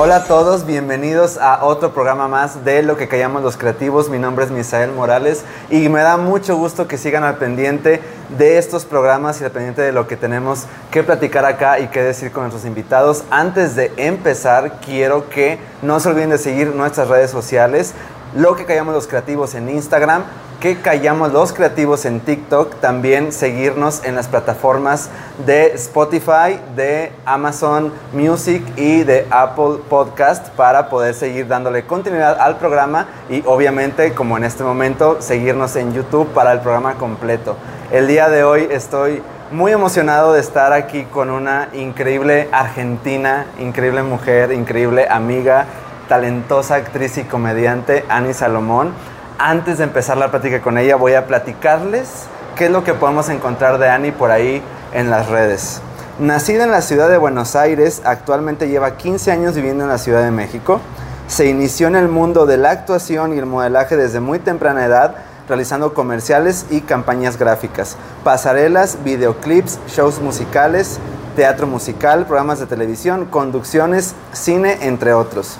Hola a todos, bienvenidos a otro programa más de Lo que callamos los creativos. Mi nombre es Misael Morales y me da mucho gusto que sigan al pendiente de estos programas y al pendiente de lo que tenemos que platicar acá y qué decir con nuestros invitados. Antes de empezar, quiero que no se olviden de seguir nuestras redes sociales. Lo que callamos los creativos en Instagram, que callamos los creativos en TikTok, también seguirnos en las plataformas de Spotify, de Amazon Music y de Apple Podcast para poder seguir dándole continuidad al programa y obviamente como en este momento seguirnos en YouTube para el programa completo. El día de hoy estoy muy emocionado de estar aquí con una increíble argentina, increíble mujer, increíble amiga, talentosa actriz y comediante, Annie Salomón antes de empezar la plática con ella, voy a platicarles qué es lo que podemos encontrar de Annie por ahí en las redes. Nacida en la ciudad de Buenos Aires, actualmente lleva 15 años viviendo en la Ciudad de México. Se inició en el mundo de la actuación y el modelaje desde muy temprana edad, realizando comerciales y campañas gráficas, pasarelas, videoclips, shows musicales, teatro musical, programas de televisión, conducciones, cine, entre otros.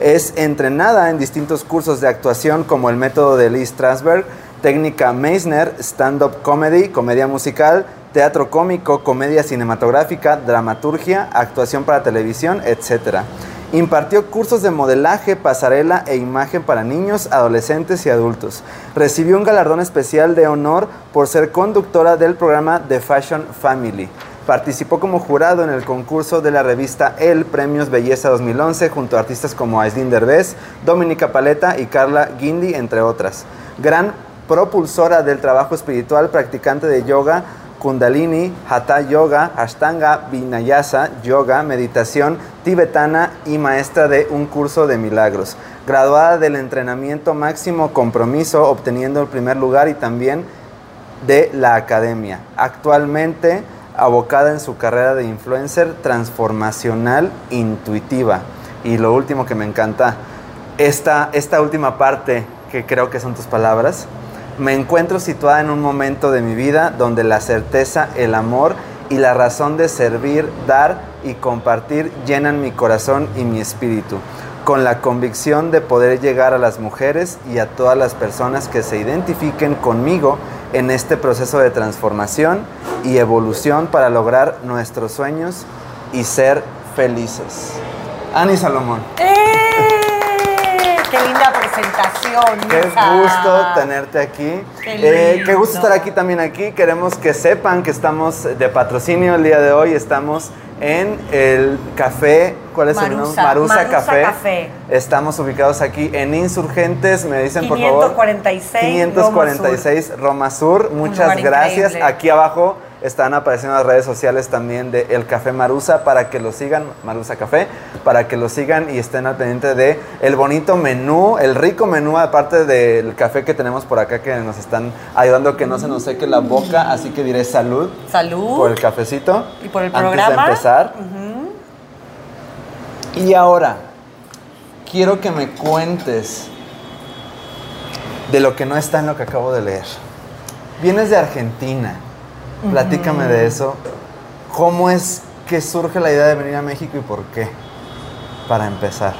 Es entrenada en distintos cursos de actuación como el método de Lee Strasberg, técnica Meissner, stand-up comedy, comedia musical, teatro cómico, comedia cinematográfica, dramaturgia, actuación para televisión, etc. Impartió cursos de modelaje, pasarela e imagen para niños, adolescentes y adultos. Recibió un galardón especial de honor por ser conductora del programa The Fashion Family. Participó como jurado en el concurso de la revista El Premios Belleza 2011 junto a artistas como Aislinn Derbez, Dominica Paleta y Carla Guindy, entre otras. Gran propulsora del trabajo espiritual, practicante de yoga, Kundalini, Hatha Yoga, Ashtanga, Vinayasa, Yoga, meditación tibetana y maestra de un curso de milagros. Graduada del entrenamiento máximo compromiso, obteniendo el primer lugar y también de la academia. Actualmente abocada en su carrera de influencer transformacional intuitiva. Y lo último que me encanta, esta, esta última parte que creo que son tus palabras, me encuentro situada en un momento de mi vida donde la certeza, el amor y la razón de servir, dar y compartir llenan mi corazón y mi espíritu, con la convicción de poder llegar a las mujeres y a todas las personas que se identifiquen conmigo en este proceso de transformación y evolución para lograr nuestros sueños y ser felices. Ani Salomón. ¡Eh! ¡Qué linda presentación! Qué gusto tenerte aquí. Qué, eh, qué gusto estar aquí también aquí. Queremos que sepan que estamos de patrocinio el día de hoy. Estamos en el café, ¿cuál es el nombre? Marusa, Marusa, Marusa café. Café. Estamos ubicados aquí en Insurgentes, me dicen por favor. 546 546 Roma Sur. Muchas gracias. increíble. Aquí abajo están apareciendo las redes sociales también de El Café Marusa para que lo sigan, Marusa Café, para que lo sigan y estén al pendiente de el bonito menú, el rico menú aparte del café que tenemos por acá que nos están ayudando a que no se nos seque la boca, así que diré salud Salud. por el cafecito. Y por el Antes programa. de empezar. Y ahora, quiero que me cuentes de lo que no está en lo que acabo de leer. Vienes de Argentina. Platícame de eso. ¿Cómo es que surge la idea de venir a México y por qué? Para empezar.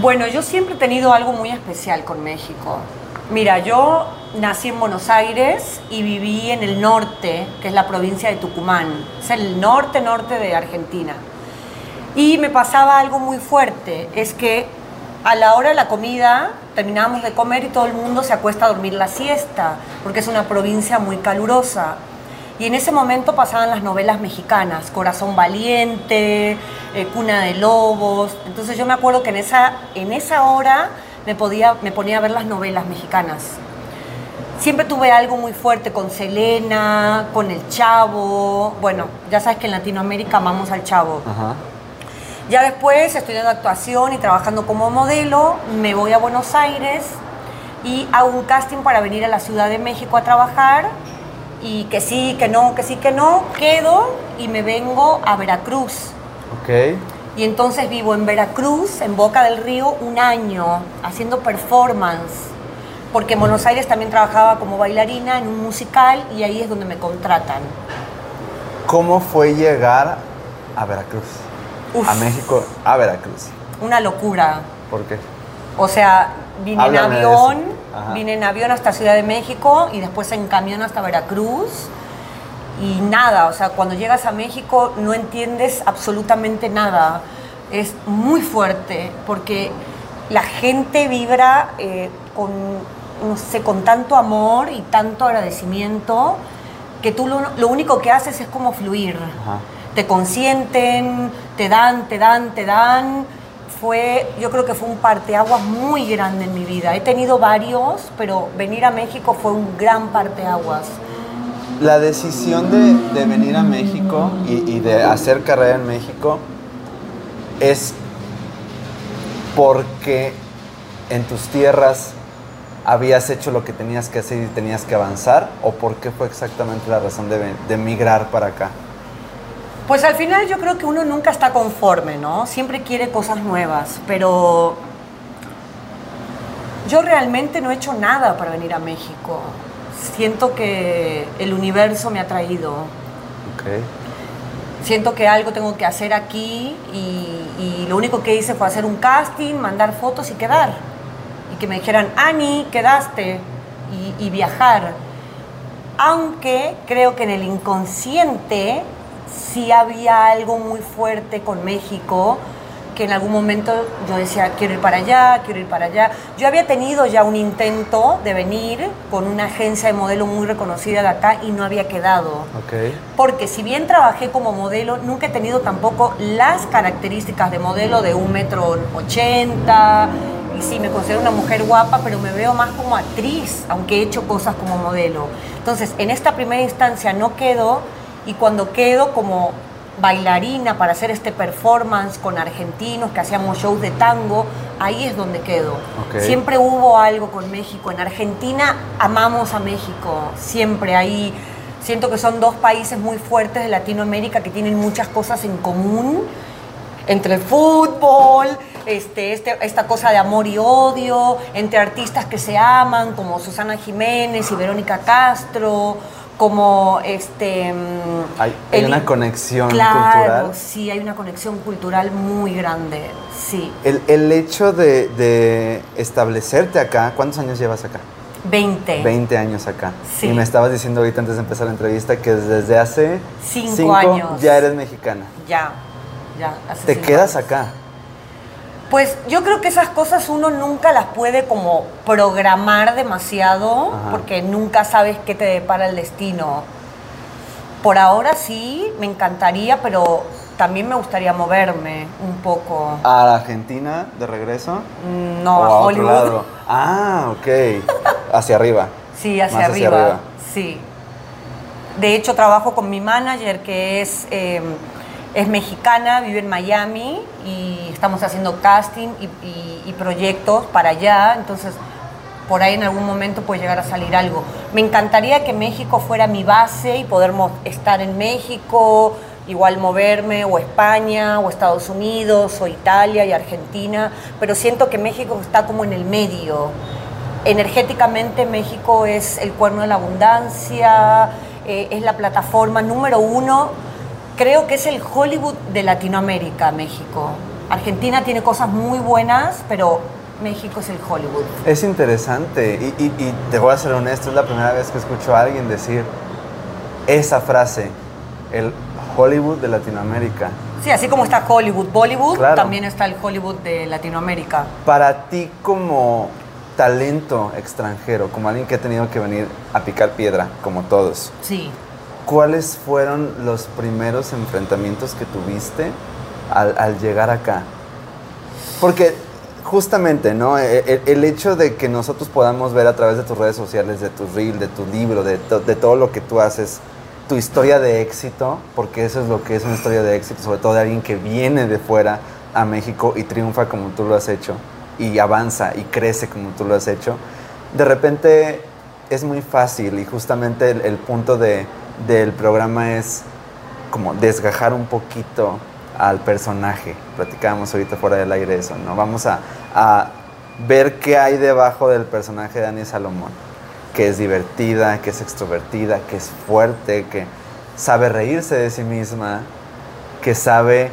Bueno, yo siempre he tenido algo muy especial con México. Mira, yo nací en Buenos Aires y viví en el norte, que es la provincia de Tucumán. Es el norte, norte de Argentina. Y me pasaba algo muy fuerte, es que a la hora de la comida terminábamos de comer y todo el mundo se acuesta a dormir la siesta, porque es una provincia muy calurosa. Y en ese momento pasaban las novelas mexicanas, Corazón Valiente, eh, Cuna de Lobos. Entonces yo me acuerdo que en esa, en esa hora me, podía, me ponía a ver las novelas mexicanas. Siempre tuve algo muy fuerte con Selena, con el Chavo. Bueno, ya sabes que en Latinoamérica amamos al Chavo. Ajá. Ya después, estudiando actuación y trabajando como modelo, me voy a Buenos Aires y hago un casting para venir a la Ciudad de México a trabajar. Y que sí, que no, que sí, que no, quedo y me vengo a Veracruz. Ok. Y entonces vivo en Veracruz, en Boca del Río, un año, haciendo performance. Porque en Buenos Aires también trabajaba como bailarina en un musical y ahí es donde me contratan. ¿Cómo fue llegar a Veracruz? Uf. a México, a Veracruz. Una locura. ¿Por qué? O sea, vine Háblame en avión, vine en avión hasta Ciudad de México y después en camión hasta Veracruz. Y nada, o sea, cuando llegas a México no entiendes absolutamente nada. Es muy fuerte porque la gente vibra eh, con, no sé, con tanto amor y tanto agradecimiento que tú lo, lo único que haces es como fluir. Ajá. Te consienten, te dan, te dan, te dan. Fue, yo creo que fue un parteaguas muy grande en mi vida. He tenido varios, pero venir a México fue un gran parteaguas. La decisión de, de venir a México y, de hacer carrera en México es porque en tus tierras habías hecho lo que tenías que hacer y tenías que avanzar o por qué fue exactamente la razón de, de migrar para acá. Pues al final yo creo que uno nunca está conforme, ¿no? Siempre quiere cosas nuevas, pero yo realmente no he hecho nada para venir a México. Siento que el universo me ha traído. Ok. Siento que algo tengo que hacer aquí y, y lo único que hice fue hacer un casting, mandar fotos y quedar. Y que me dijeran, Ani, quedaste y, y viajar. Aunque creo que en el inconsciente sí había algo muy fuerte con México, que en algún momento yo decía, quiero ir para allá, quiero ir para allá. Yo había tenido ya un intento de venir con una agencia de modelo muy reconocida de acá y no había quedado. Porque si bien trabajé como modelo, nunca he tenido tampoco las características de modelo de un metro ochenta. Y sí, me considero una mujer guapa, pero me veo más como actriz, aunque he hecho cosas como modelo. Entonces, en esta primera instancia no quedo y cuando quedo como bailarina para hacer este performance con argentinos que hacíamos shows de tango, ahí es donde quedo. Ok. Siempre hubo algo con México. En Argentina amamos a México, siempre ahí. Siento que son dos países muy fuertes de Latinoamérica que tienen muchas cosas en común, entre el fútbol, este, este- esta cosa de amor y odio, entre artistas que se aman, como Susana Jiménez y Verónica Castro, como este... mm, Hay, hay el- una conexión Claro, cultural. sí, hay una conexión cultural muy grande, sí. El, el hecho de, de establecerte acá, ¿cuántos años llevas acá? 20. 20 años acá. Sí. Y me estabas diciendo ahorita antes de empezar la entrevista que desde hace Cinco años. ya eres mexicana. Ya, ya. hace Te quedas años. acá. Pues yo creo que esas cosas uno nunca las puede como programar demasiado Ajá. porque nunca sabes qué te depara el destino. Por ahora sí, me encantaría, pero también me gustaría moverme un poco. ¿A la Argentina de regreso? Mm, No, ¿O a otro Hollywood. lado? Ah, ok. Hacia arriba. Sí, hacia Más arriba. Sí. De hecho, trabajo con mi manager que es, eh, es mexicana, vive en Miami y estamos haciendo casting y, proyectos para allá. Entonces, por ahí en algún momento puede llegar a salir algo. Me encantaría que México fuera mi base y poder estar en México, igual moverme, o España, o Estados Unidos, o Italia y Argentina, pero siento que México está como en el medio. Energéticamente México es el cuerno de la abundancia, eh, es la plataforma número uno. Creo que es el Hollywood de Latinoamérica, México. Argentina tiene cosas muy buenas, pero México es el Hollywood. Es interesante y, y- y te voy a ser honesto, es la primera vez que escucho a alguien decir esa frase, el Hollywood de Latinoamérica. Sí, así como está Hollywood, Bollywood, Claro. también está el Hollywood de Latinoamérica. Para ti como talento extranjero, como alguien que ha tenido que venir a picar piedra, como todos, Sí. ¿Cuáles fueron los primeros enfrentamientos que tuviste al, al llegar acá? Porque justamente, ¿no? E- e- El, hecho de que nosotros podamos ver a través de tus redes sociales, de tu reel, de tu libro, de, to- de todo lo que tú haces, tu historia de éxito, porque eso es lo que es una historia de éxito, sobre todo de alguien que viene de fuera a México y triunfa como tú lo has hecho, y avanza y crece como tú lo has hecho, de repente es muy fácil y justamente el, el punto de, del programa es como desgajar un poquito al personaje. Platicábamos ahorita fuera del aire eso, ¿no? Vamos a, a ver qué hay debajo del personaje de Dani Salomón, que es divertida, que es extrovertida, que es fuerte, que sabe reírse de sí misma, que sabe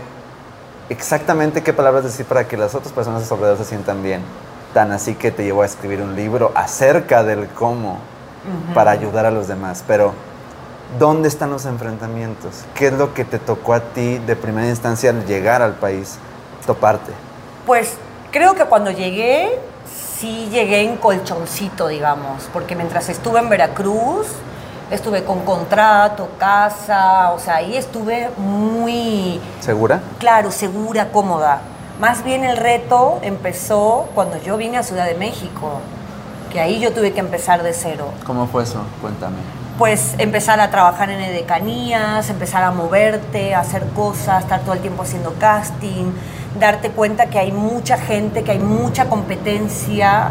exactamente qué palabras decir para que las otras personas a su alrededor se sientan bien. Tan así que te llevó a escribir un libro acerca del cómo para ayudar a los demás. Pero, ¿dónde están los enfrentamientos? ¿Qué es lo que te tocó a ti de primera instancia al llegar al país, toparte? Pues creo que cuando llegué, sí llegué en colchoncito, digamos, porque mientras estuve en Veracruz, estuve con contrato, casa, o sea, ahí estuve muy... ¿Segura? Claro, segura, cómoda. Más bien el reto empezó cuando yo vine a Ciudad de México, que ahí yo tuve que empezar de cero. ¿Cómo fue eso? Cuéntame. Pues empezar a trabajar en edecanías, empezar a moverte, hacer cosas, estar todo el tiempo haciendo casting, darte cuenta que hay mucha gente, que hay mucha competencia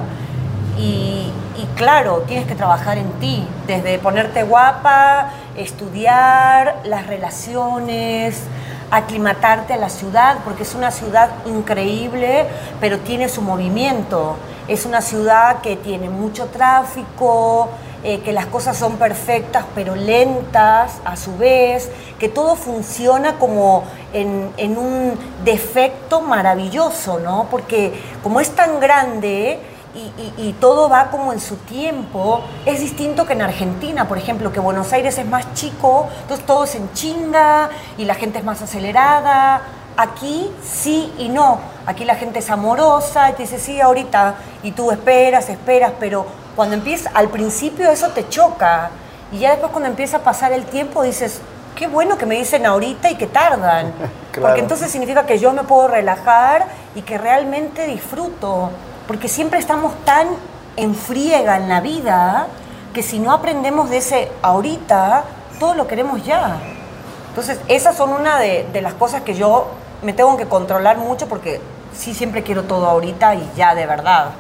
y claro, tienes que trabajar en ti, desde ponerte guapa, estudiar, las relaciones, aclimatarte a la ciudad, porque es una ciudad increíble, pero tiene su movimiento. Es una ciudad que tiene mucho tráfico, eh, que las cosas son perfectas pero lentas a su vez, que todo funciona como en, en un defecto maravilloso, ¿no? Porque como es tan grande, y, todo va como en su tiempo. Es distinto que en Argentina, por ejemplo, que Buenos Aires es más chico, entonces todo es en chinga y la gente es más acelerada. Aquí sí y no. Aquí la gente es amorosa y te dice sí ahorita y tú esperas, esperas, pero cuando empieza, al principio eso te choca y ya después cuando empieza a pasar el tiempo dices, qué bueno que me dicen ahorita y que tardan. Porque entonces significa que yo me puedo relajar y que realmente disfruto porque siempre estamos tan en friega en la vida que si no aprendemos de ese ahorita, todo lo queremos ya. Entonces, esas son una de, las cosas que yo me tengo que controlar mucho porque sí siempre quiero todo ahorita y ya de verdad.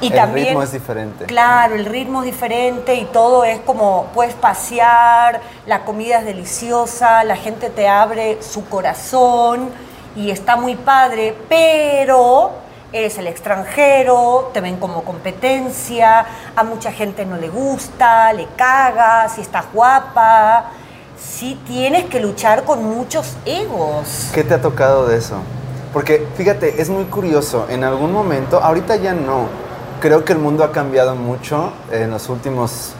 Y el ritmo es diferente. Claro, el ritmo es diferente y todo es como puedes pasear, la comida es deliciosa, la gente te abre su corazón y está muy padre, pero eres el extranjero, te ven como competencia, a mucha gente no le gusta, le caga, si estás guapa. Sí tienes que luchar con muchos egos. ¿Qué te ha tocado de eso? Porque fíjate, es muy curioso, en algún momento, ahorita ya no, creo que el mundo ha cambiado mucho en los últimos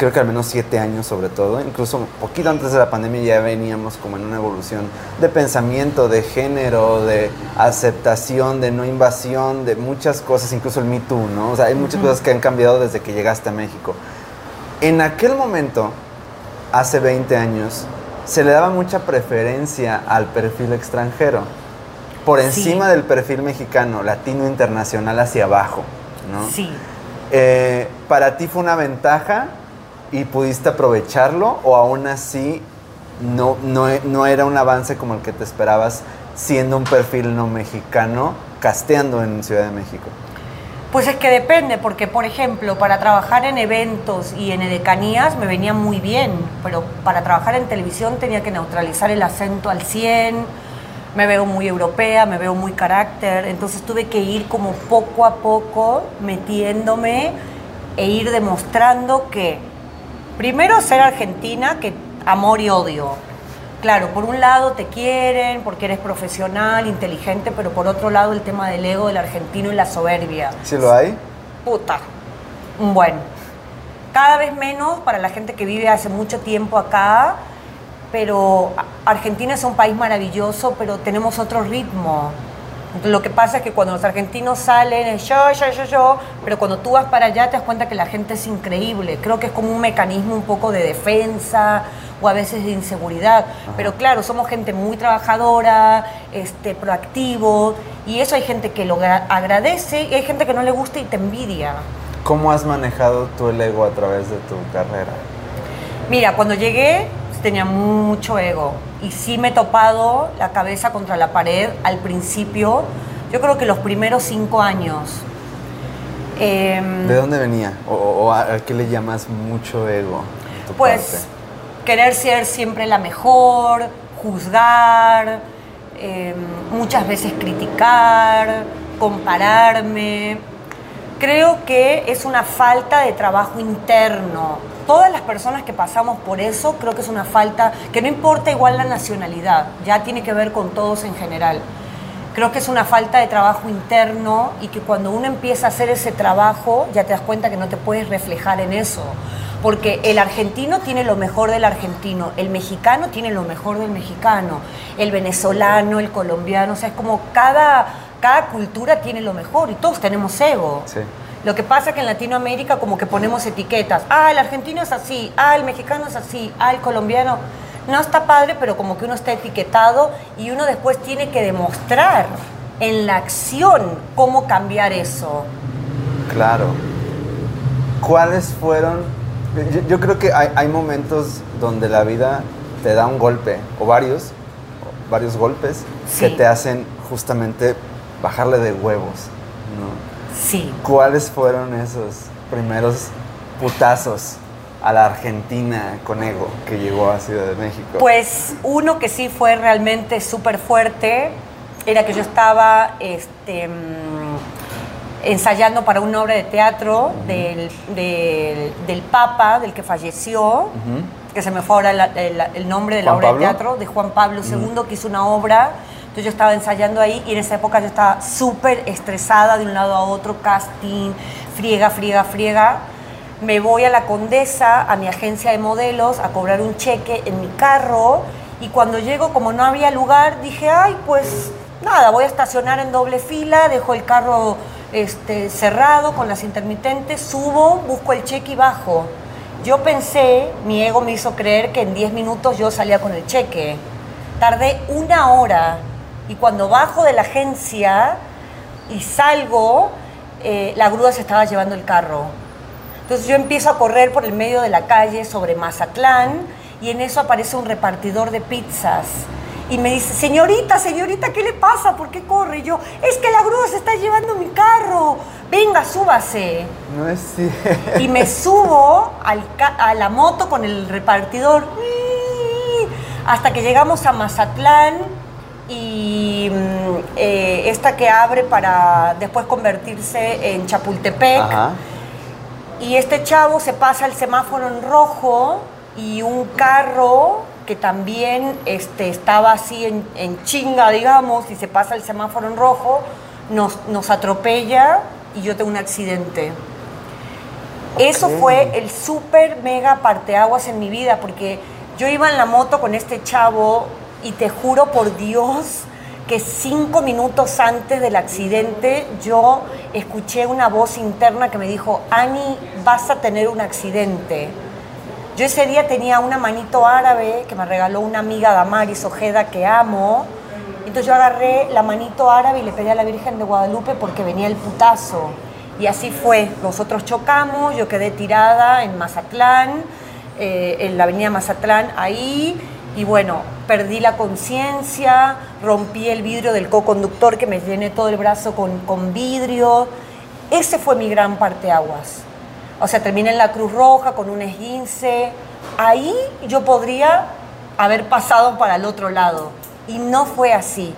creo que al menos siete años sobre todo, incluso un poquito antes de la pandemia ya veníamos como en una evolución de pensamiento, de género, de aceptación, de no invasión, de muchas cosas, incluso el Me Too, ¿no? O sea, hay muchas cosas que han cambiado desde que llegaste a México. En aquel momento, hace 20 años, se le daba mucha preferencia al perfil extranjero, por encima del perfil mexicano, latino, internacional, hacia abajo, ¿no? Sí. Eh, ¿Para ti fue una ventaja y pudiste aprovecharlo o aún así no, no, era un avance como el que te esperabas siendo un perfil no mexicano casteando en Ciudad de México? Pues es que depende, porque por ejemplo, para trabajar en eventos y en edecanías me venía muy bien, pero para trabajar en televisión tenía que neutralizar el acento al 100, me veo muy europea, me veo muy carácter, entonces tuve que ir como poco a poco metiéndome e ir demostrando que Primero, ser argentina, que amor y odio. Claro, por un lado te quieren porque eres profesional, inteligente, pero por otro lado el tema del ego del argentino y la soberbia. ¿Sí lo hay? Puta. Bueno, cada vez menos para la gente que vive hace mucho tiempo acá, pero Argentina es un país maravilloso, pero tenemos otro ritmo. Lo que pasa es que cuando los argentinos salen es yo, yo, yo, yo, pero cuando tú vas para allá te das cuenta que la gente es increíble. Creo que es como un mecanismo un poco de defensa o a veces de inseguridad. Pero claro, somos gente muy trabajadora, este, proactivo, y eso hay gente que lo agradece y hay gente que no le gusta y te envidia. ¿Cómo has manejado tú el ego a través de tu carrera? Mira, cuando llegué tenía mucho ego y sí me he topado la cabeza contra la pared al principio, yo creo que los primeros cinco años. Em, ¿De dónde venía? ¿O, a, qué le llamas mucho ego? pues querer ser siempre la mejor, juzgar, em, muchas veces criticar, compararme. Creo que es una falta de trabajo interno todas las personas que pasamos por eso, creo que es una falta, que no importa igual la nacionalidad, ya tiene que ver con todos en general. Creo que es una falta de trabajo interno y que cuando uno empieza a hacer ese trabajo, ya te das cuenta que no te puedes reflejar en eso. Porque el argentino tiene lo mejor del argentino, el mexicano tiene lo mejor del mexicano, el venezolano, el colombiano, o sea, es como cada, cada cultura tiene lo mejor y todos tenemos ego. Sí. Lo que pasa es que en Latinoamérica como que ponemos etiquetas. Ah, el argentino es así, ah, el mexicano es así, ah, el colombiano. No está padre, pero como que uno está etiquetado y uno después tiene que demostrar en la acción cómo cambiar eso. Claro. ¿Cuáles fueron? Yo, yo creo que hay, hay momentos donde la vida te da un golpe, o varios, varios golpes, que te hacen justamente bajarle de huevos. ¿no? Sí. ¿Cuáles fueron esos primeros putazos a la Argentina con ego que llegó a Ciudad de México? Pues uno que sí fue realmente súper fuerte era que yo estaba este, mm, ensayando para una obra de teatro del, del- del Papa, del que falleció, que se me fue ahora la- el, el nombre de la ¿Juan obra Pablo? de teatro, de Juan Pablo II, que hizo una obra. Entonces yo estaba ensayando ahí y en esa época yo estaba súper estresada de un lado a otro, casting, friega, friega, friega. Me voy a la Condesa, a mi agencia de modelos, a cobrar un cheque en mi carro y cuando llego, como no había lugar, dije, ay, pues nada, voy a estacionar en doble fila, dejo el carro este, cerrado con las intermitentes, subo, busco el cheque y bajo. Yo pensé, mi ego me hizo creer que en 10 minutos yo salía con el cheque. Tardé una hora y cuando bajo de la agencia y salgo, eh, la grúa se estaba llevando el carro. Entonces yo empiezo a correr por el medio de la calle sobre Mazatlán y en eso aparece un repartidor de pizzas. Y me dice, señorita, señorita, ¿qué le pasa? ¿Por qué corre? Y yo, es que la grúa se está llevando mi carro. Venga, súbase. No es cierto. Y me subo al a la moto con el repartidor hasta que llegamos a Mazatlán y mm, eh, esta que abre para después convertirse en Chapultepec. Ajá. Y este chavo se pasa el semáforo en rojo y un carro que también este, estaba así en, en chinga, digamos, y se pasa el semáforo en rojo, nos, nos atropella y yo tengo un accidente. Eso fue el súper mega parteaguas en mi vida, porque yo iba en la moto con este chavo y te juro por Dios que cinco minutos antes del accidente yo escuché una voz interna que me dijo, Ani, vas a tener un accidente. Yo ese día tenía una manito árabe que me regaló una amiga Damaris Ojeda que amo. Entonces yo agarré la manito árabe y le pedí a la Virgen de Guadalupe porque venía el putazo. Y así fue. Nosotros chocamos, yo quedé tirada en Mazatlán, eh, en la avenida Mazatlán, ahí. Y bueno, perdí la conciencia, rompí el vidrio del co-conductor que me llené todo el brazo con, con vidrio. Ese fue mi gran parteaguas. O sea, terminé en la Cruz Roja con un esguince. Ahí yo podría haber pasado para el otro lado. Y no fue así.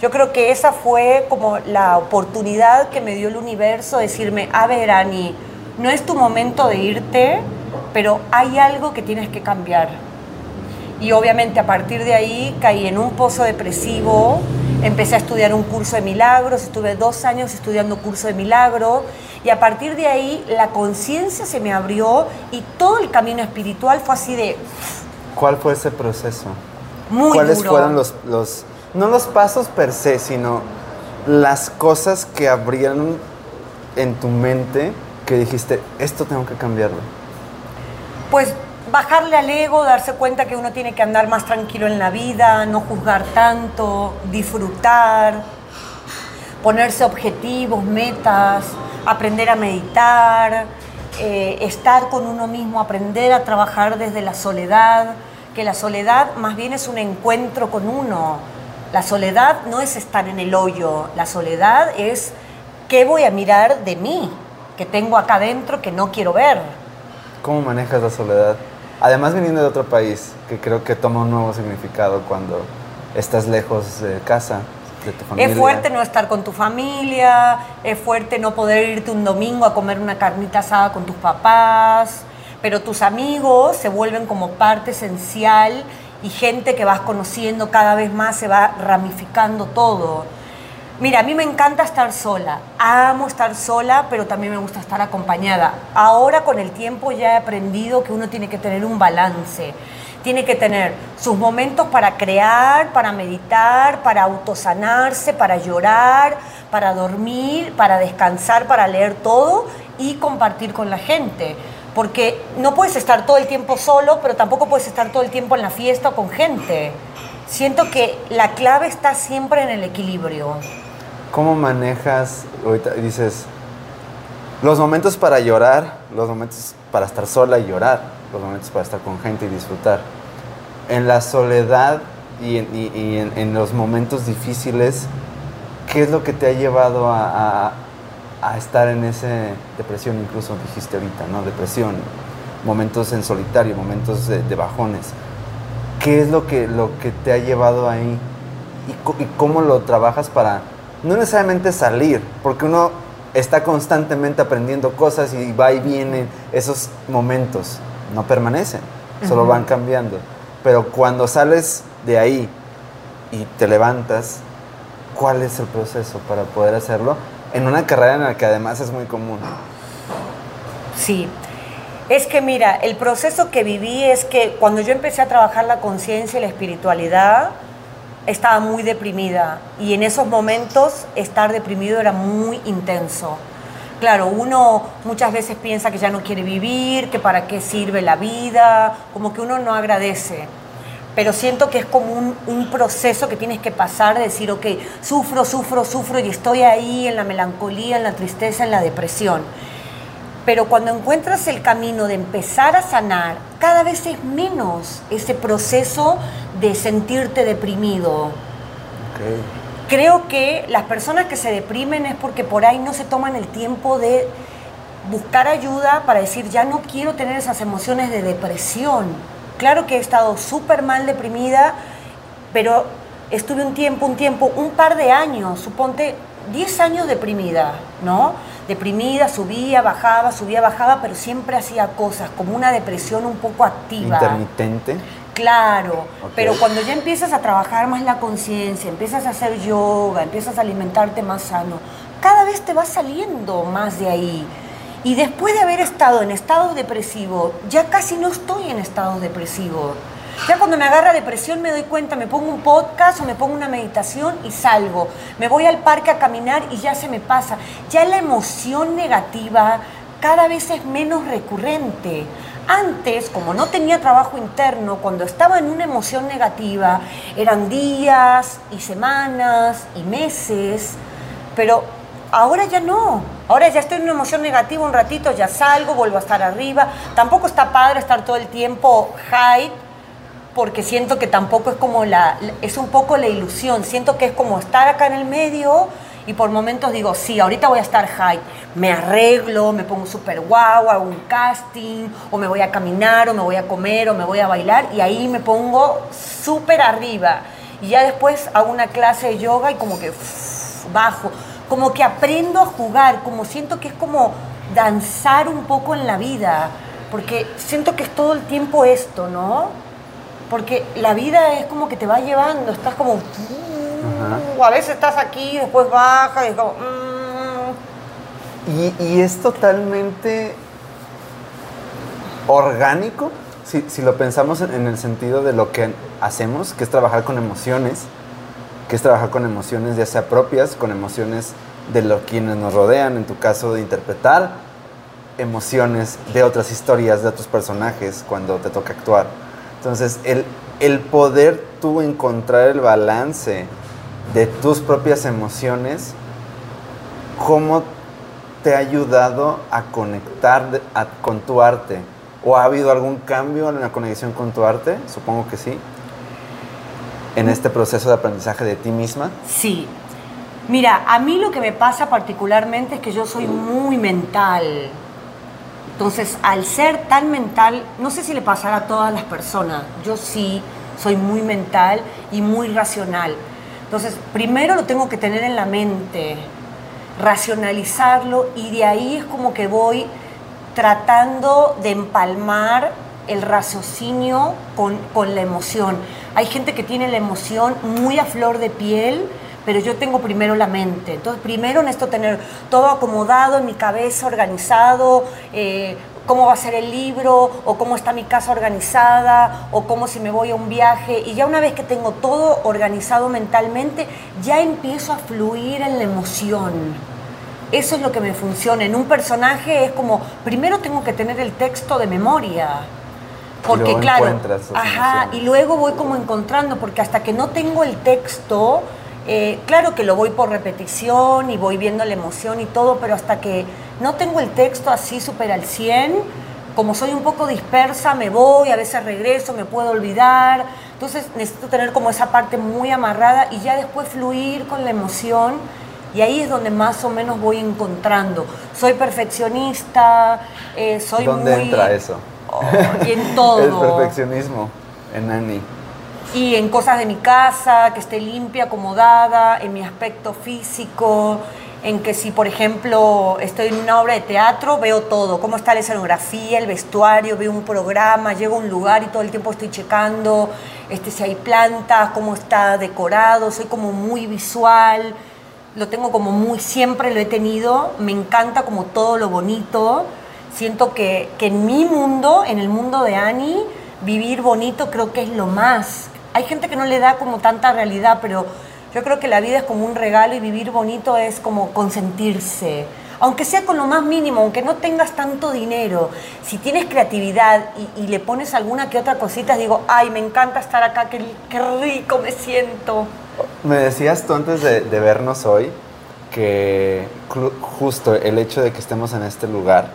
Yo creo que esa fue como la oportunidad que me dio el universo, decirme, a ver, Ani, no es tu momento de irte, pero hay algo que tienes que cambiar. Y obviamente a partir de ahí caí en un pozo depresivo, empecé a estudiar un curso de milagros, estuve dos años estudiando curso de milagros y a partir de ahí la conciencia se me abrió y todo el camino espiritual fue así de ¿Cuál fue ese proceso? muy ¿Cuáles duro. fueron los, los, no los pasos per se, sino las cosas que abrieron en tu mente que dijiste, esto tengo que cambiarlo? Pues bajarle al ego, darse cuenta que uno tiene que andar más tranquilo en la vida, no juzgar tanto, disfrutar, ponerse objetivos, metas, aprender a meditar, eh, estar con uno mismo, aprender a trabajar desde la soledad, que la soledad más bien es un encuentro con uno. La soledad no es estar en el hoyo, la soledad es qué voy a mirar de mí, que tengo acá adentro que no quiero ver. ¿Cómo manejas la soledad? Además viniendo de otro país, que creo que toma un nuevo significado cuando estás lejos de casa, de tu familia. Es fuerte no estar con tu familia, es fuerte no poder irte un domingo a comer una carnita asada con tus papás, pero tus amigos se vuelven como parte esencial y gente que vas conociendo cada vez más se va ramificando todo. Mira, a mí me encanta estar sola, amo estar sola, pero también me gusta estar acompañada. Ahora con el tiempo ya he aprendido que uno tiene que tener un balance, tiene que tener sus momentos para crear, para meditar, para autosanarse, para llorar, para dormir, para descansar, para leer todo y compartir con la gente. Porque no puedes estar todo el tiempo solo, pero tampoco puedes estar todo el tiempo en la fiesta o con gente. Siento que la clave está siempre en el equilibrio. ¿Cómo manejas, ahorita dices, los momentos para llorar, los momentos para estar sola y llorar, los momentos para estar con gente y disfrutar? En la soledad y en, los momentos difíciles, ¿qué es lo que te ha llevado a, estar en esa depresión? Incluso dijiste ahorita, ¿no? Depresión, momentos en solitario, momentos de, bajones. ¿Qué es lo que, lo que te ha llevado ahí? ¿Y, y cómo lo trabajas para no necesariamente salir, porque uno está constantemente aprendiendo cosas y va y viene, esos momentos no permanecen, solo van cambiando. Pero cuando sales de ahí y te levantas, ¿cuál es el proceso para poder hacerlo? En una carrera en la que además es muy común. Sí, es que mira, el proceso que viví es que cuando yo empecé a trabajar la conciencia y la espiritualidad, estaba muy deprimida y en esos momentos estar deprimido era muy intenso. Claro, uno muchas veces piensa que ya no quiere vivir, que para qué sirve la vida, como que uno no agradece. Pero siento que es como un, proceso que tienes que pasar de decir, ok, sufro, sufro, sufro y estoy ahí en la melancolía, en la tristeza, en la depresión. Pero cuando encuentras el camino de empezar a sanar, cada vez es menos ese proceso de sentirte deprimido. Creo que las personas que se deprimen es porque por ahí no se toman el tiempo de buscar ayuda para decir, ya no quiero tener esas emociones de depresión. Claro que he estado súper mal deprimida, pero estuve un tiempo, un tiempo, un par de años, suponte 10 años deprimida, ¿no? Deprimida, subía, bajaba, subía, bajaba, pero siempre hacía cosas, como una depresión un poco activa. Intermitente. Claro, pero cuando ya empiezas a trabajar más la conciencia, empiezas a hacer yoga, empiezas a alimentarte más sano, cada vez te vas saliendo más de ahí. Y después de haber estado en estado depresivo, ya casi no estoy en estado depresivo. Ya cuando me agarra depresión me doy cuenta, me pongo un podcast o me pongo una meditación y salgo. Me voy al parque a caminar y ya se me pasa. Ya la emoción negativa cada vez es menos recurrente. Antes, como no tenía trabajo interno, cuando estaba en una emoción negativa, eran días y semanas y meses, pero ahora ya no. Ahora ya estoy en una emoción negativa un ratito, ya salgo, vuelvo a estar arriba. Tampoco está padre estar todo el tiempo high, porque siento que tampoco es como la, es un poco la ilusión. Siento que es como estar acá en el medio y por momentos digo, sí, ahorita voy a estar high, me arreglo, me pongo súper guau, hago un casting, o me voy a caminar, o me voy a comer, o me voy a bailar, y ahí me pongo súper arriba. Y ya después hago una clase de yoga y como que bajo, como que aprendo a jugar, como siento que es como danzar un poco en la vida, porque siento que es todo el tiempo esto, ¿no? Porque la vida es como que te va llevando, estás como o a veces estás aquí, después baja y como... Mm. Y, es totalmente orgánico, si, lo pensamos en, el sentido de lo que hacemos, que es trabajar con emociones, que es trabajar con emociones ya sea propias, con emociones de los quienes nos rodean, en tu caso de interpretar emociones de otras historias, de otros personajes cuando te toca actuar. Entonces, el, el poder tú encontrar el balance de tus propias emociones, ¿cómo te ha ayudado a conectar con tu arte? ¿O ha habido algún cambio en la conexión con tu arte? Supongo que sí. En este proceso de aprendizaje de ti misma. Sí. Mira, a mí lo que me pasa particularmente es que yo soy muy mental. Entonces, al ser tan mental, no sé si le pasará a todas las personas, yo sí soy muy mental y muy racional. Entonces, primero lo tengo que tener en la mente, racionalizarlo y de ahí es como que voy tratando de empalmar el raciocinio con, con la emoción. Hay gente que tiene la emoción muy a flor de piel, pero yo tengo primero la mente. Entonces, primero necesito tener todo acomodado en mi cabeza, organizado, eh, cómo va a ser el libro, o cómo está mi casa organizada, o cómo si me voy a un viaje. Y ya una vez que tengo todo organizado mentalmente, ya empiezo a fluir en la emoción. Eso es lo que me funciona. En un personaje es como, primero tengo que tener el texto de memoria. Porque luego claro, ajá, y luego voy como encontrando, porque hasta que no tengo el texto, eh, claro que lo voy por repetición y voy viendo la emoción y todo, pero hasta que no tengo el texto así súper al 100, como soy un poco dispersa, me voy, a veces regreso, me puedo olvidar. Entonces necesito tener como esa parte muy amarrada y ya después fluir con la emoción. Y ahí es donde más o menos voy encontrando. Soy perfeccionista, eh, soy ¿Dónde muy... entra eso? Oh, y en todo. El perfeccionismo en Annie. Y en cosas de mi casa, que esté limpia, acomodada, en mi aspecto físico, en que si, por ejemplo, estoy en una obra de teatro, veo todo, cómo está la escenografía, el vestuario, veo un programa, llego a un lugar y todo el tiempo estoy checando este, si hay plantas, cómo está decorado, soy como muy visual, lo tengo como muy, siempre lo he tenido, me encanta como todo lo bonito, siento que, que en mi mundo, en el mundo de Annie, vivir bonito creo que es lo más. Hay gente que no le da como tanta realidad, pero yo creo que la vida es como un regalo y vivir bonito es como consentirse. Aunque sea con lo más mínimo, aunque no tengas tanto dinero, si tienes creatividad y, y le pones alguna que otra cosita, digo, ay, me encanta estar acá, qué, qué rico me siento. Me decías tú antes de, de vernos hoy que justo el hecho de que estemos en este lugar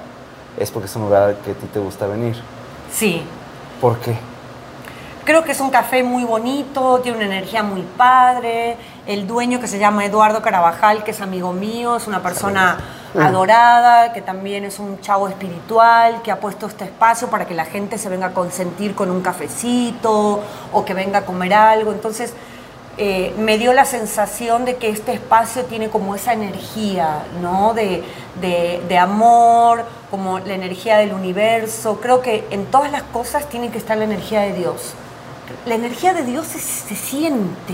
es porque es un lugar al que a ti te gusta venir. Sí, ¿Por qué? Creo que es un café muy bonito, tiene una energía muy padre. El dueño que se llama Eduardo Carabajal, que es amigo mío, es una persona adorada, que también es un chavo espiritual, que ha puesto este espacio para que la gente se venga a consentir con un cafecito o que venga a comer algo. Entonces, eh, me dio la sensación de que este espacio tiene como esa energía, ¿no? De, de- de amor, como la energía del universo. Creo que en todas las cosas tiene que estar la energía de Dios. La energía de Dios se, se siente,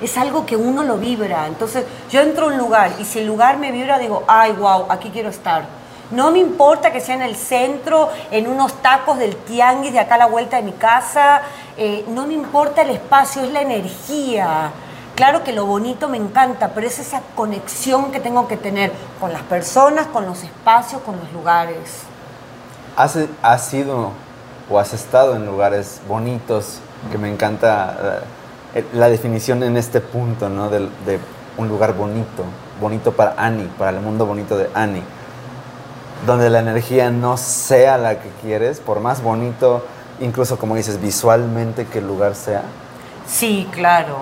es algo que uno lo vibra. Entonces, yo entro a un lugar y si el lugar me vibra, digo, ay, wow, aquí quiero estar. No me importa que sea en el centro, en unos tacos del tianguis de acá a la vuelta de mi casa. eh, no me importa el espacio, es la energía. Claro que lo bonito me encanta, pero es esa conexión que tengo que tener con las personas, con los espacios, con los lugares. ¿Has, has sido o has estado en lugares bonitos que me encanta eh, la definición en este punto, ¿no? De, un lugar bonito, bonito para Annie, para el mundo bonito de Annie, donde la energía no sea la que quieres, por más bonito, incluso como dices, visualmente que el lugar sea. Sí, claro,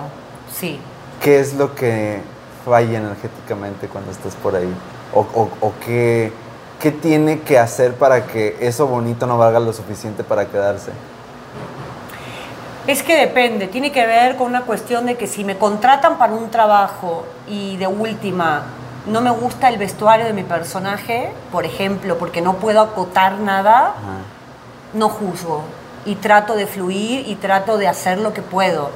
sí. ¿Qué es lo que falla energéticamente cuando estás por ahí? ¿O, o- o qué, qué tiene que hacer para que eso bonito no valga lo suficiente para quedarse? Es que depende, tiene que ver con una cuestión de que si me contratan para un trabajo y de última no me gusta el vestuario de mi personaje, por ejemplo, porque no puedo acotar nada, no juzgo y trato de fluir y trato de hacer lo que puedo.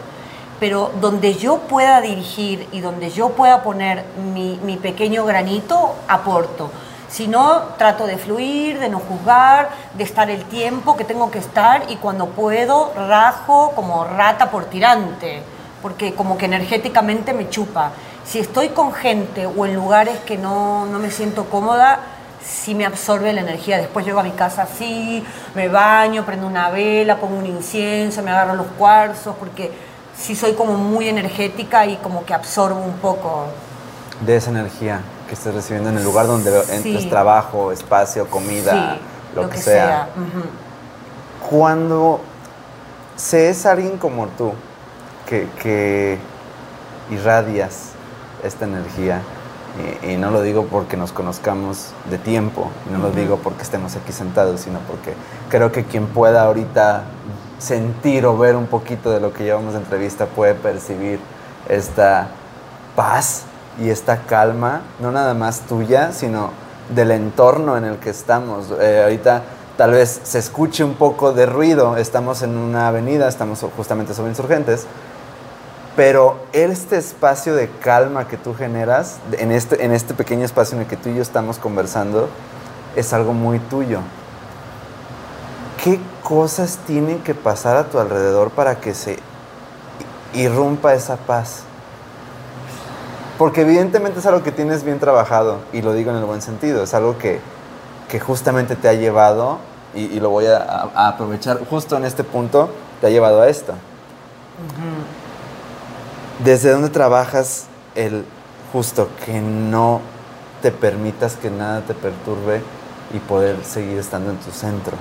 Pero donde yo pueda dirigir y donde yo pueda poner mi, mi pequeño granito, aporto. Si no, trato de fluir, de no juzgar, de estar el tiempo que tengo que estar y cuando puedo, rajo como rata por tirante, porque como que energéticamente me chupa. Si estoy con gente o en lugares que no, no me siento cómoda, sí me absorbe la energía. Después llego a mi casa así, me baño, prendo una vela, pongo un incienso, me agarro los cuarzos, porque sí soy como muy energética y como que absorbo un poco. De esa energía que estés recibiendo en el lugar donde Sí. entres trabajo, espacio, comida, Sí, lo, que, sea. Cuando se es alguien como tú, que, que irradias esta energía, y, y no lo digo porque nos conozcamos de tiempo, no lo digo porque estemos aquí sentados, sino porque creo que quien pueda ahorita sentir o ver un poquito de lo que llevamos de entrevista puede percibir esta paz y esta calma, no nada más tuya, sino del entorno en el que estamos. Eh, ahorita tal vez se escuche un poco de ruido, estamos en una avenida, estamos justamente sobre insurgentes, pero este espacio de calma que tú generas, en este, en este pequeño espacio en el que tú y yo estamos conversando, es algo muy tuyo. ¿Qué cosas tienen que pasar a tu alrededor para que se irrumpa esa paz? Porque evidentemente es algo que tienes bien trabajado, y lo digo en el buen sentido, es algo que, que justamente te ha llevado, y, lo voy a, aprovechar justo en este punto, te ha llevado a esto. ¿Desde dónde trabajas el justo que no te permitas que nada te perturbe y poder seguir estando en tu centro?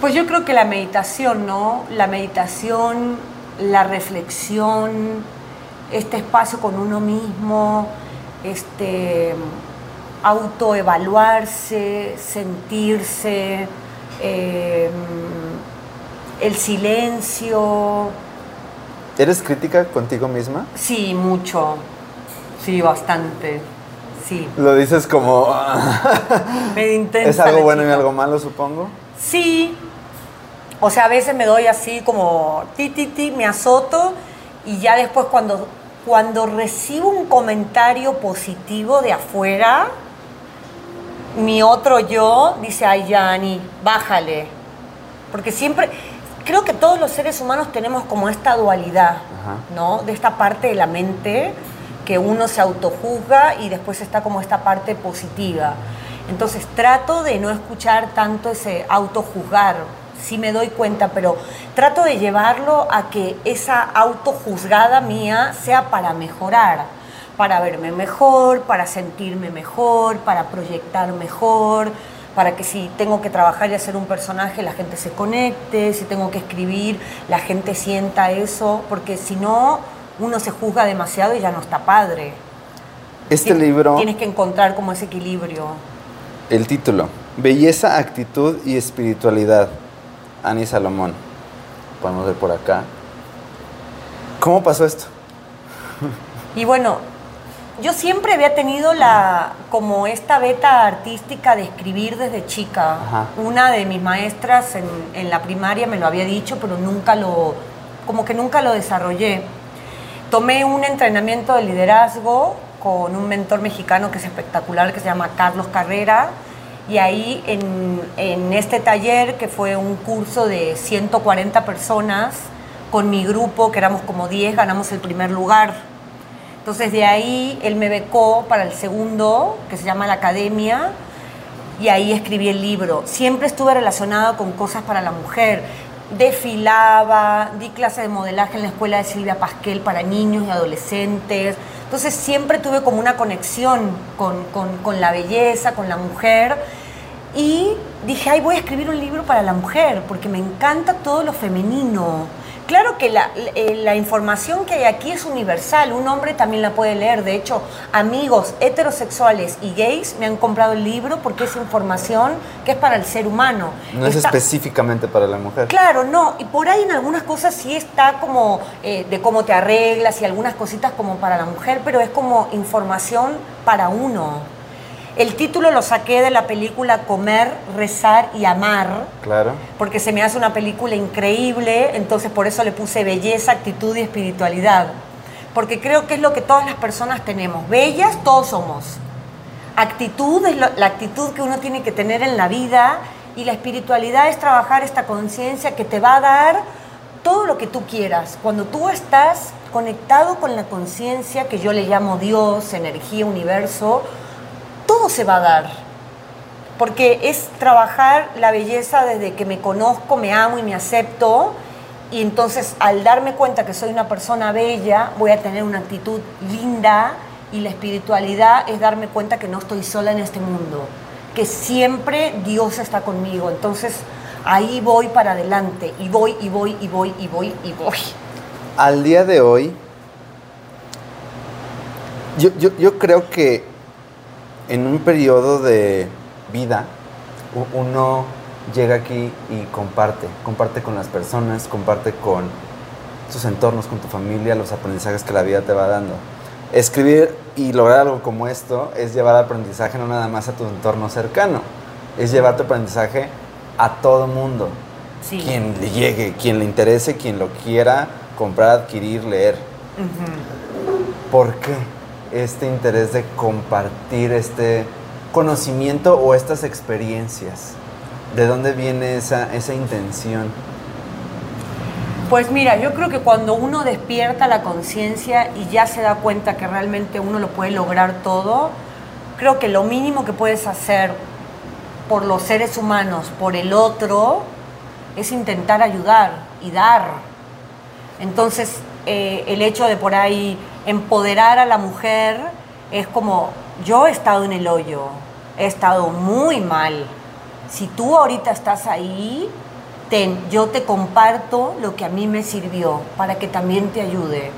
Pues yo creo que la meditación, ¿no? La meditación, la reflexión, este espacio con uno mismo, este autoevaluarse, sentirse, em, el silencio. ¿Eres crítica contigo misma? Sí, mucho. Sí, bastante. Sí. Lo dices como... ¿Es algo bueno y algo malo, supongo? Sí. O sea, a veces me doy así como ti, ti, ti, me azoto y ya después cuando, cuando recibo un comentario positivo de afuera, mi otro yo dice, ay, Yani, bájale. Porque siempre, creo que todos los seres humanos tenemos como esta dualidad, ¿no? De esta parte de la mente que uno se autojuzga y después está como esta parte positiva. Entonces trato de no escuchar tanto ese autojuzgar, sí me doy cuenta, pero trato de llevarlo a que esa autojuzgada mía sea para mejorar para verme mejor, para sentirme mejor, para proyectar mejor, para que si tengo que trabajar y hacer un personaje, la gente se conecte, si tengo que escribir, la gente sienta eso, porque si no, uno se juzga demasiado y ya no está padre. Este libro... Tienes que encontrar como ese equilibrio. El título, Belleza, Actitud y Espiritualidad, Ani Salomón. Podemos ver por acá. ¿Cómo pasó esto? Y bueno, yo siempre había tenido la como esta beta artística de escribir desde chica. Una de mis maestras en, en, la primaria me lo había dicho, pero nunca lo, como que nunca lo desarrollé. Tomé un entrenamiento de liderazgo con un mentor mexicano que es espectacular, que se llama Carlos Carrera. Y ahí en, en este taller, que fue un curso de 140 personas, con mi grupo, que éramos como 10, ganamos el primer lugar entonces de ahí él me becó para el segundo, que se llama La Academia, y ahí escribí el libro. Siempre estuve relacionada con cosas para la mujer. Desfilaba, di clase de modelaje en la escuela de Silvia Pasquel para niños y adolescentes. Entonces siempre tuve como una conexión con, con la belleza, con la mujer. Y dije, ay, voy a escribir un libro para la mujer, porque me encanta todo lo femenino Claro que eh, la, información que hay aquí es universal, un hombre también la puede leer. De hecho, amigos heterosexuales y gays me han comprado el libro porque es información que es para el ser humano. No es específicamente para la mujer. Claro, no. Y por ahí en algunas cosas sí está como eh, de cómo te arreglas y algunas cositas como para la mujer, pero es como información para uno. El título lo saqué de la película Comer, Rezar y Amar. Claro. Porque se me hace una película increíble, entonces por eso le puse belleza, actitud y espiritualidad. Porque creo que es lo que todas las personas tenemos. Bellas todos somos. Actitud es la actitud que uno tiene que tener en la vida y la espiritualidad es trabajar esta conciencia que te va a dar todo lo que tú quieras. Cuando tú estás conectado con la conciencia que yo le llamo Dios, energía, universo, todo se va a dar. Porque es trabajar la belleza desde que me conozco, me amo y me acepto. Y entonces al darme cuenta que soy una persona bella, voy a tener una actitud linda y la espiritualidad es darme cuenta que no estoy sola en este mundo, que siempre Dios está conmigo. Entonces ahí voy para adelante y voy y voy y voy y voy y voy. Al día de hoy, yo, yo creo que en un periodo de vida, uno llega aquí y comparte, comparte con las personas, comparte con sus entornos, con tu familia, los aprendizajes que la vida te va dando. escribir y lograr algo como esto es llevar aprendizaje no nada más a tu entorno cercano, es llevar tu aprendizaje a todo mundo. Quien le llegue, quien le interese, quien lo quiera comprar, adquirir, leer. ¿Por qué este interés de compartir este conocimiento o estas experiencias? ¿De dónde viene esa, esa intención? Pues mira, yo creo que cuando uno despierta la conciencia y ya se da cuenta que realmente uno lo puede lograr todo, creo que lo mínimo que puedes hacer por los seres humanos, por el otro, es intentar ayudar y dar. Entonces, eh, el hecho de por ahí empoderar a la mujer es como, yo he estado en el hoyo, he estado muy mal. Si tú ahorita estás ahí, yo te comparto lo que a mí me sirvió para que también te ayude.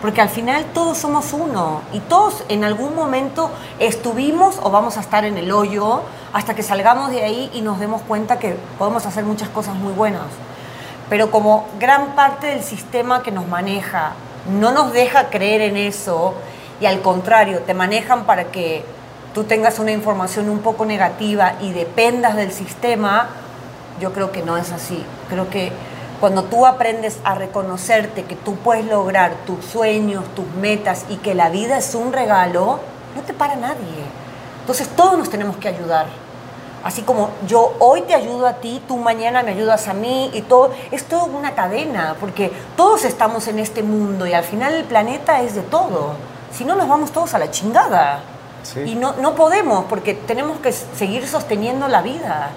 Porque al final todos somos uno y todos en algún momento estuvimos o vamos a estar en el hoyo hasta que salgamos de ahí y nos demos cuenta que podemos hacer muchas cosas muy buenas. Pero como gran parte del sistema que nos maneja no nos deja creer en eso y al contrario, te manejan para que tú tengas una información un poco negativa y dependas del sistema, yo creo que no es así. Creo que cuando tú aprendes a reconocerte que tú puedes lograr tus sueños, tus metas y que la vida es un regalo, no te para nadie. Entonces todos nos tenemos que ayudar. Así como yo hoy te ayudo a ti, tú mañana me ayudas a mí y todo, es todo una cadena, porque todos estamos en este mundo y al final el planeta es de todo. Si no, nos vamos todos a la chingada. Y no, no podemos, porque tenemos que seguir sosteniendo la vida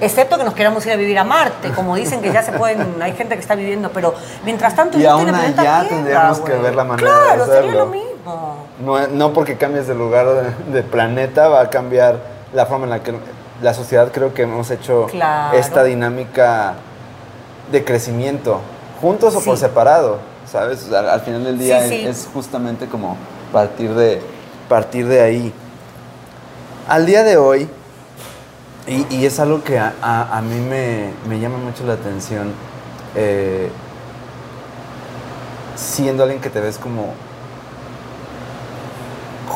excepto que nos queramos ir a vivir a Marte, como dicen que ya se pueden, hay gente que está viviendo, pero mientras tanto y aún allá tendríamos que ver la manera de hacerlo. sería lo mismo. No, no porque cambies de lugar de, planeta va a cambiar la forma en la que la sociedad creo que hemos hecho esta dinámica de crecimiento, juntos o por separado, ¿sabes? al, final del día es, justamente como partir de, partir de ahí. Al día de hoy, y, es algo que a, mí me, llama mucho la atención, eh, siendo alguien que te ves como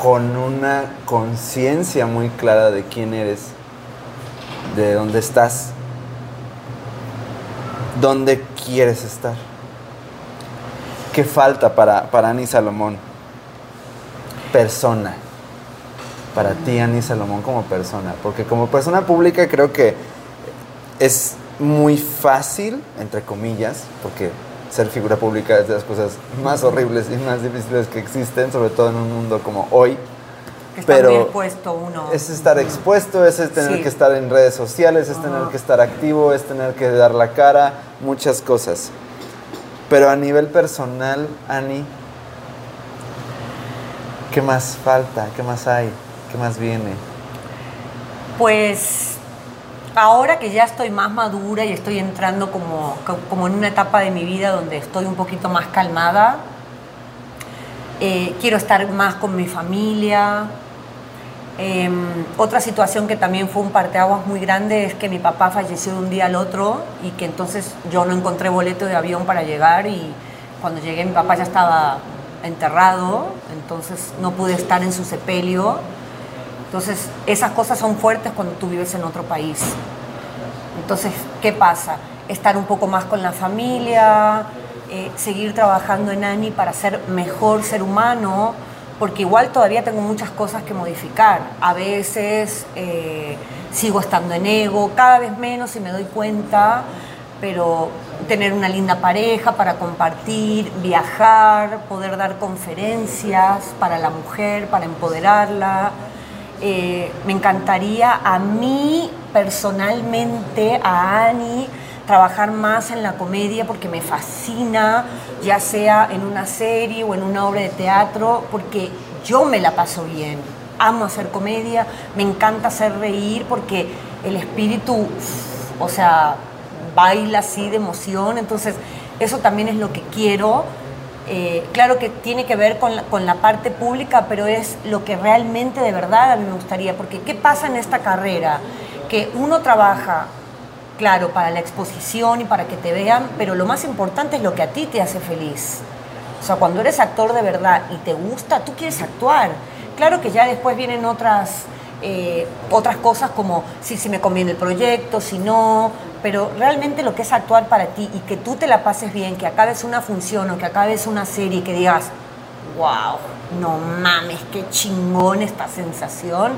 con una conciencia muy clara de quién eres, de dónde estás, dónde quieres estar. ¿Qué falta para, para Ani Salomón? Persona para ti, Ani Salomón, como persona? Porque como persona pública creo que es muy fácil, entre comillas, porque ser figura pública es de las cosas más horribles y más difíciles que existen, sobre todo en un mundo como hoy. Pero expuesto uno. Es estar expuesto, es tener que estar en redes sociales, es tener que estar activo, es tener que dar la cara, muchas cosas. Pero a nivel personal, Ani, ¿qué más falta? ¿Qué más hay? ¿Qué más viene? Pues ahora que ya estoy más madura y estoy entrando como, como en una etapa de mi vida donde estoy un poquito más calmada, eh, quiero estar más con mi familia. Em, otra situación que también fue un parteaguas muy grande es que mi papá falleció de un día al otro y que entonces yo no encontré boleto de avión para llegar y cuando llegué mi papá ya estaba enterrado, entonces no pude estar en su sepelio entonces, esas cosas son fuertes cuando tú vives en otro país. Entonces, ¿qué pasa? Estar un poco más con la familia, eh, seguir trabajando en ANI para ser mejor ser humano, porque igual todavía tengo muchas cosas que modificar. A veces eh, sigo estando en ego, cada vez menos y me doy cuenta, pero tener una linda pareja para compartir, viajar, poder dar conferencias para la mujer, para empoderarla. Eh, me encantaría a mí personalmente, a Ani, trabajar más en la comedia porque me fascina, ya sea en una serie o en una obra de teatro, porque yo me la paso bien. Amo hacer comedia, me encanta hacer reír porque el espíritu, o sea, baila así de emoción, entonces eso también es lo que quiero eh, claro que tiene que ver con la, parte pública, pero es lo que realmente de verdad a mí me gustaría, porque ¿qué pasa en esta carrera? Que uno trabaja, claro, para la exposición y para que te vean, pero lo más importante es lo que a ti te hace feliz. O sea, cuando eres actor de verdad y te gusta, tú quieres actuar. Claro que ya después vienen otras, eh, otras cosas como si, si me conviene el proyecto, si no, pero realmente lo que es actuar para ti y que tú te la pases bien, que acabes una función o que acabes una serie y que digas, wow, no mames, qué chingón esta sensación.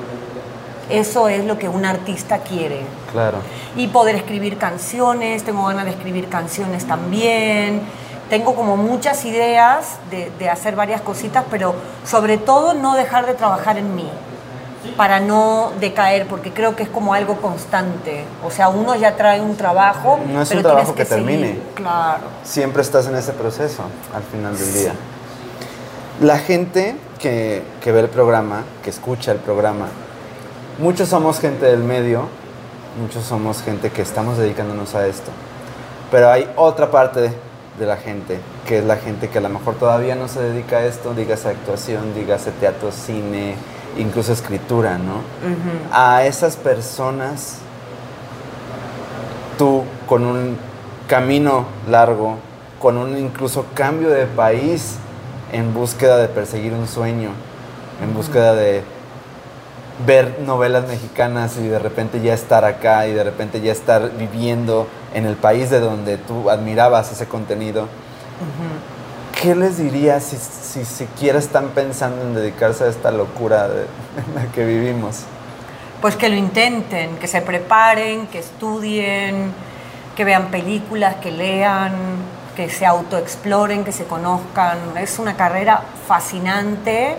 Eso es lo que un artista quiere. Claro. Y poder escribir canciones, tengo ganas de escribir canciones también. Tengo como muchas ideas de, de hacer varias cositas, pero sobre todo no dejar de trabajar en mí para no decaer, porque creo que es como algo constante. O sea, uno ya trae un trabajo. No es pero un trabajo que termine. seguir. Claro. Siempre estás en ese proceso al final del día. La gente que, que ve el programa, que escucha el programa, muchos somos gente del medio, muchos somos gente que estamos dedicándonos a esto. Pero hay otra parte de la gente, que es la gente que a lo mejor todavía no se dedica a esto, dígase actuación, dígase teatro, cine, incluso escritura, ¿no? A esas personas, tú con un camino largo, con un incluso cambio de país en búsqueda de perseguir un sueño, en búsqueda de ver novelas mexicanas y de repente ya estar acá y de repente ya estar viviendo en el país de donde tú admirabas ese contenido. ¿Qué les dirías si, si siquiera están pensando en dedicarse a esta locura de- en la que vivimos? Pues que lo intenten, que se preparen, que estudien, que vean películas, que lean, que se autoexploren, que se conozcan. Es una carrera fascinante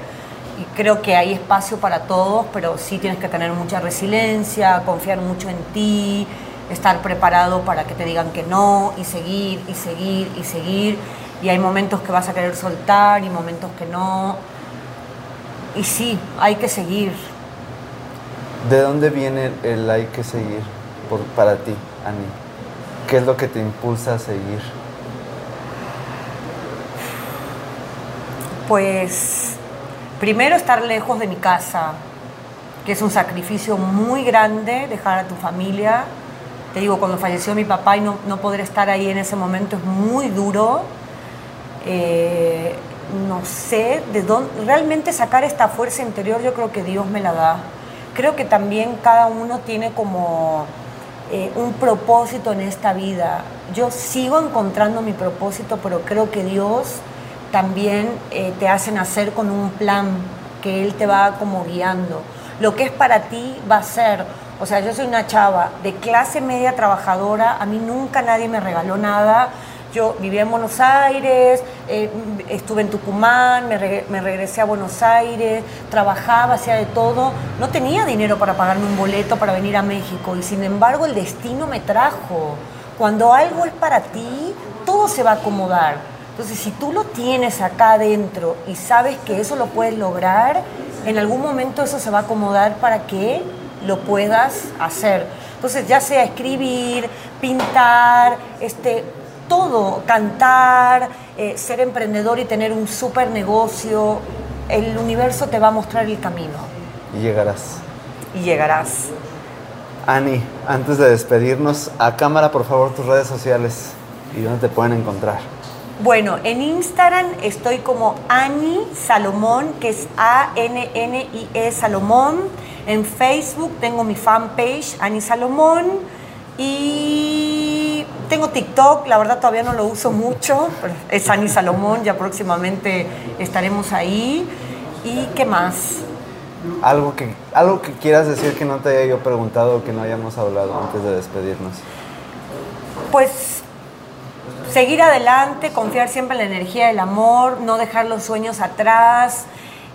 creo que hay espacio para todos, pero sí tienes que tener mucha resiliencia, confiar mucho en ti, estar preparado para que te digan que no y seguir y seguir y seguir. Y hay momentos que vas a querer soltar y momentos que no. Y sí, hay que seguir. ¿De dónde viene el hay que seguir por- para ti, Ani? ¿Qué es lo que te impulsa a seguir? Pues primero estar lejos de mi casa, que es un sacrificio muy grande dejar a tu familia. Te digo, cuando falleció mi papá y no, no poder estar ahí en ese momento es muy duro. Eh, no sé de dónde, realmente sacar esta fuerza interior yo creo que Dios me la da. Creo que también cada uno tiene como eh, un propósito en esta vida. Yo sigo encontrando mi propósito, pero creo que Dios también eh, te hace nacer con un plan que Él te va como guiando. Lo que es para ti va a ser. O sea, yo soy una chava de clase media trabajadora, a mí nunca nadie me regaló nada. Yo vivía en Buenos Aires, eh, estuve en Tucumán, me, me regresé a Buenos Aires, trabajaba, hacía de todo. No tenía dinero para pagarme un boleto para venir a México y sin embargo el destino me trajo. Cuando algo es para ti, todo se va a acomodar. Entonces, si tú lo tienes acá adentro y sabes que eso lo puedes lograr, en algún momento eso se va a acomodar para que lo puedas hacer. Entonces, ya sea escribir, pintar, este, todo, cantar, eh, ser emprendedor y tener un super negocio, el universo te va a mostrar el camino Y llegarás. y llegarás. Ani, antes de despedirnos, a cámara, por favor, tus redes sociales y dónde te pueden encontrar. Bueno, en Instagram estoy como Ani Salomón, que es A-N-N-I-E Salomón. En Facebook tengo mi fanpage, Ani Salomón. Y tengo TikTok, la verdad todavía no lo uso mucho, pero es Ani Salomón, ya próximamente estaremos ahí. ¿Y qué más? Algo que, algo que quieras decir que no te haya yo preguntado o que no hayamos hablado antes de despedirnos. Pues seguir adelante, confiar siempre en la energía del amor, no dejar los sueños atrás.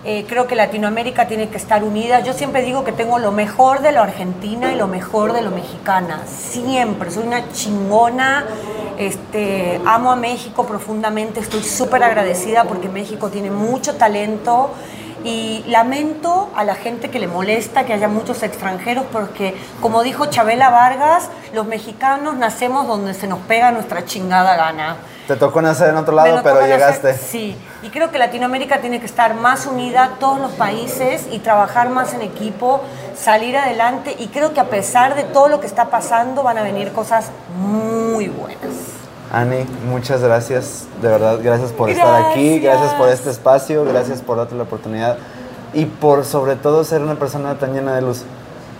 Eh, creo que Latinoamérica tiene que estar unida. Yo siempre digo que tengo lo mejor de lo argentina y lo mejor de lo mexicana. Siempre, soy una chingona. Este, amo a México profundamente, estoy súper agradecida porque México tiene mucho talento y lamento a la gente que le molesta que haya muchos extranjeros porque, como dijo Chabela Vargas, los mexicanos nacemos donde se nos pega nuestra chingada gana. Te tocó nacer en otro lado, pero llegaste. Sí, y creo que Latinoamérica tiene que estar más unida, todos los países, y trabajar más en equipo, salir adelante, y creo que a pesar de todo lo que está pasando, van a venir cosas muy buenas. Ani, muchas gracias, de verdad, gracias por estar aquí, gracias. por este espacio, gracias por darte la oportunidad y por sobre todo ser una persona tan llena de luz.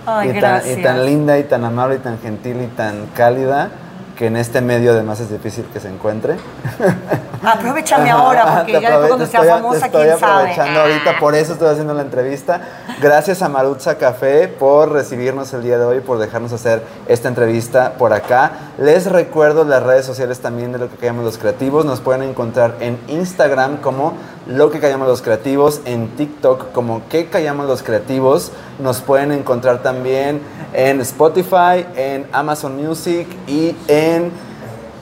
Ay, y, tan, y tan linda y tan amable y tan gentil y tan cálida que en este medio además es difícil que se encuentre. Aprovechame ahora, porque ya después cuando sea famosa, estoy quién sabe. aprovechando ahorita, por eso estoy haciendo la entrevista. Gracias a Marutza Café por recibirnos el día de hoy, por dejarnos hacer esta entrevista por acá. Les recuerdo las redes sociales también de lo que callamos los creativos. Nos pueden encontrar en Instagram como lo que callamos los creativos, en TikTok como que callamos los creativos. Nos pueden encontrar también en Spotify, en Amazon Music y en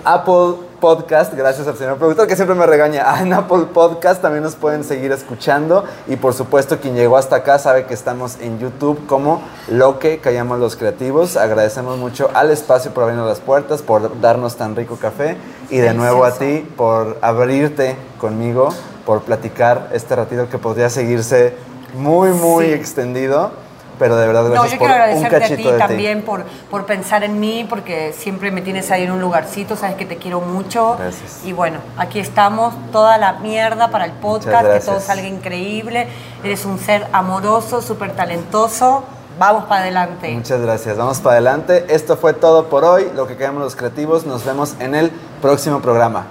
Apple Podcast, gracias al señor productor que siempre me regaña. Ah, En Apple Podcast también nos pueden seguir escuchando. Y por supuesto, quien llegó hasta acá sabe que estamos en YouTube como Lo que Callamos los Creativos. Agradecemos mucho al espacio por abrirnos las puertas, por darnos tan rico café. Y de nuevo a ti por abrirte conmigo, por platicar este ratito que podría seguirse muy, muy Sí. extendido. Pero de verdad, No, gracias yo por quiero un agradecerte a cachito ti de ti. también por, por pensar en mí, porque siempre me tienes ahí en un lugarcito, sabes que te quiero mucho. Gracias. Y bueno, aquí estamos, toda la mierda para el podcast, que todo salga increíble. Eres un ser amoroso, súper talentoso. Vamos para adelante. Muchas gracias. Vamos para adelante. Esto fue todo por hoy. Lo que queremos los creativos. Nos vemos en el próximo programa.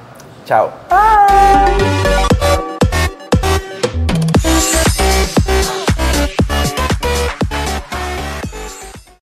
Chao. Bye.